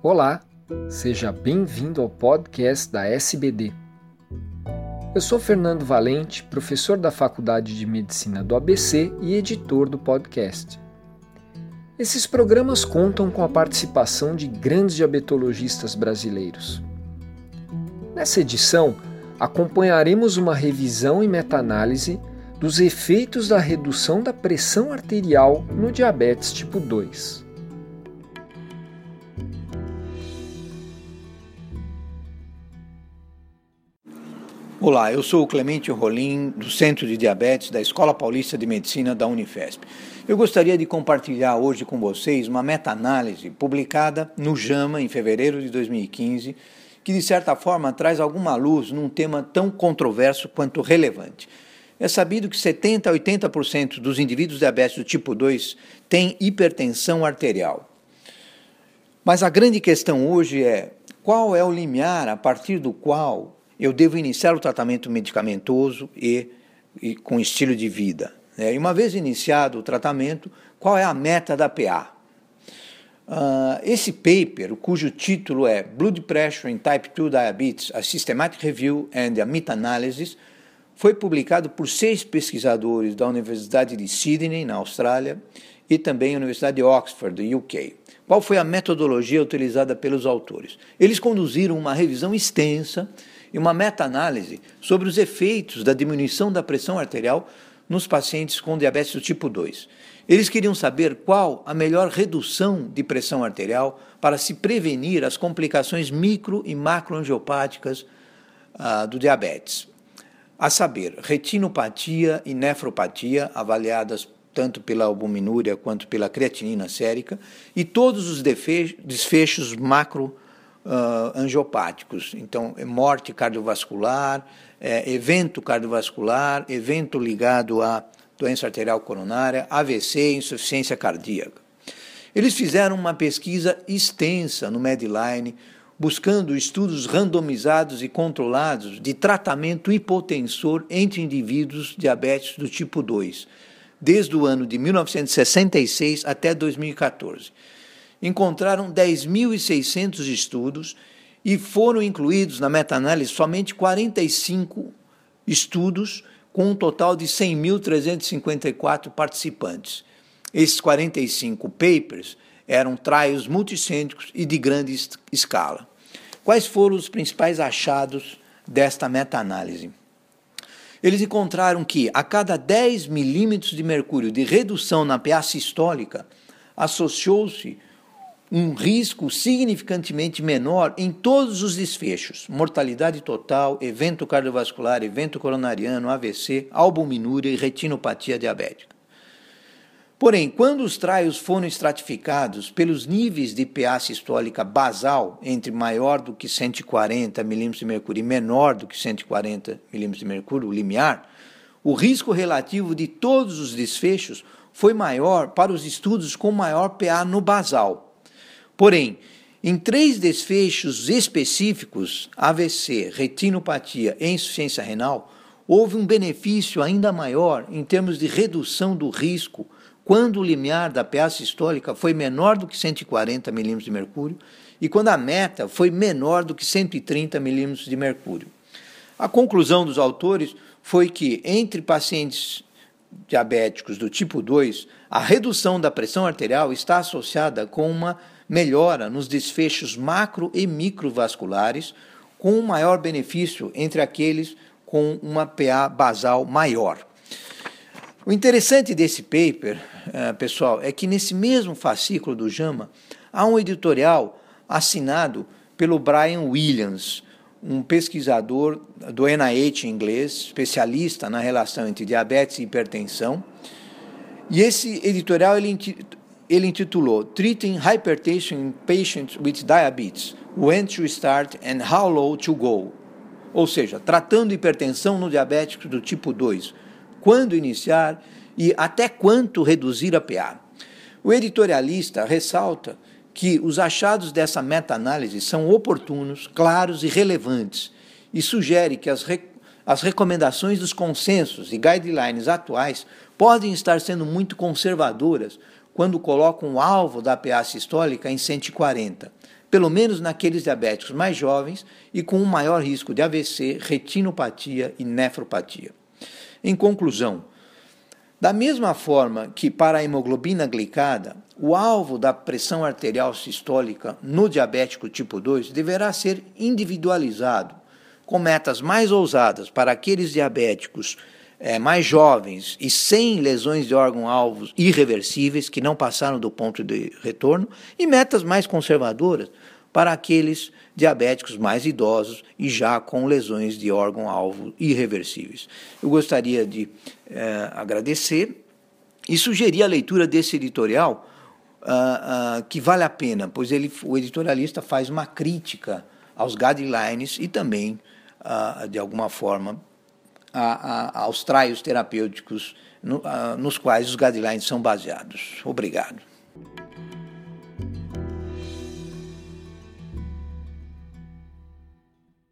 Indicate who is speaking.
Speaker 1: Olá, seja bem-vindo ao podcast da SBD. Eu sou Fernando Valente, professor da Faculdade de Medicina do ABC e editor do podcast. Esses programas contam com a participação de grandes diabetologistas brasileiros. Nessa edição, acompanharemos uma revisão e meta-análise dos efeitos da redução da pressão arterial no diabetes tipo 2.
Speaker 2: Olá, eu sou o Clemente Rolim, do Centro de Diabetes da Escola Paulista de Medicina da Unifesp. Eu gostaria de compartilhar hoje com vocês uma meta-análise publicada no JAMA em fevereiro de 2015, que de certa forma traz alguma luz num tema tão controverso quanto relevante. É sabido que 70 a 80% dos indivíduos diabéticos do tipo 2 têm hipertensão arterial. Mas a grande questão hoje é qual é o limiar a partir do qual eu devo iniciar o tratamento medicamentoso e, e com estilo de vida. Né? E uma vez iniciado o tratamento, qual é a meta da PA? Uh, ah, esse paper, cujo título é Blood Pressure in Type 2 Diabetes, a Systematic Review and a Meta-Analysis, foi publicado por seis pesquisadores da Universidade de Sydney, na Austrália, e também a Universidade de Oxford, do UK. Qual foi a metodologia utilizada pelos autores? Eles conduziram uma revisão extensa e uma meta-análise sobre os efeitos da diminuição da pressão arterial nos pacientes com diabetes do tipo 2. Eles queriam saber qual a melhor redução de pressão arterial para se prevenir as complicações micro e macroangiopáticas ah, do diabetes. A saber, retinopatia e nefropatia, avaliadas tanto pela albuminúria quanto pela creatinina sérica, e todos os desfechos macro uh, angiopáticos. Então, é morte cardiovascular, é, evento cardiovascular, evento ligado à doença arterial coronária, AVC, insuficiência cardíaca. Eles fizeram uma pesquisa extensa no Medline, buscando estudos randomizados e controlados de tratamento hipotensor entre indivíduos diabéticos do tipo 2, desde o ano de 1966 até 2014 encontraram 10.600 estudos e foram incluídos na meta-análise somente 45 estudos, com um total de 100.354 participantes. Esses 45 papers eram trials multicêntricos e de grande escala. Quais foram os principais achados desta meta-análise? Eles encontraram que a cada 10 milímetros de mercúrio de redução na PA sistólica, associou-se um risco significantemente menor em todos os desfechos: mortalidade total, evento cardiovascular, evento coronariano, AVC, albuminúria e retinopatia diabética. Porém, quando os traios foram estratificados pelos níveis de PA sistólica basal, entre maior do que 140 milímetros de mercúrio e menor do que 140 milímetros de mercúrio, o limiar, o risco relativo de todos os desfechos foi maior para os estudos com maior PA no basal, Porém, em três desfechos específicos, AVC, retinopatia e insuficiência renal, houve um benefício ainda maior em termos de redução do risco quando o limiar da PA sistólica foi menor do que 140 milímetros de mercúrio e quando a meta foi menor do que 130 milímetros de mercúrio. A conclusão dos autores foi que entre pacientes diabéticos do tipo 2, a redução da pressão arterial está associada com uma melhora nos desfechos macro e microvasculares, com um maior benefício entre aqueles com uma PA basal maior. O interessante desse paper, eh, pessoal, é que nesse mesmo fascículo do JAMA há um editorial assinado pelo Brian Williams, um pesquisador do NIH inglês, especialista na relação entre diabetes e hipertensão. E esse editorial ele intitulou Treating Hypertension in Patients with Diabetes: When to Start and How Low to Go. Ou seja, tratando hipertensão no diabético do tipo 2, quando iniciar e até quanto reduzir a PA. O editorialista ressalta que os achados dessa meta-análise são oportunos, claros e relevantes e sugere que as, re as recomendações dos consensos e guidelines atuais podem estar sendo muito conservadoras quando colocam o alvo da PA sistólica em 140, pelo menos naqueles diabéticos mais jovens e com um maior risco de AVC, retinopatia e nefropatia. Em conclusão, da mesma forma que para a hemoglobina glicada, o alvo da pressão arterial sistólica no diabético tipo 2 deverá ser individualizado, com metas mais ousadas para aqueles diabéticos é, mais jovens e sem lesões de órgão-alvos irreversíveis que não passaram do ponto de retorno, e metas mais conservadoras para aqueles diabéticos mais idosos e já com lesões de órgão-alvo irreversíveis. Eu gostaria de é, agradecer e sugerir a leitura desse editorial, uh, uh, que vale a pena, pois ele, o editorialista faz uma crítica aos guidelines e também, uh, de alguma forma, a, a, aos traios terapêuticos no, nos quais os guidelines são baseados. Obrigado.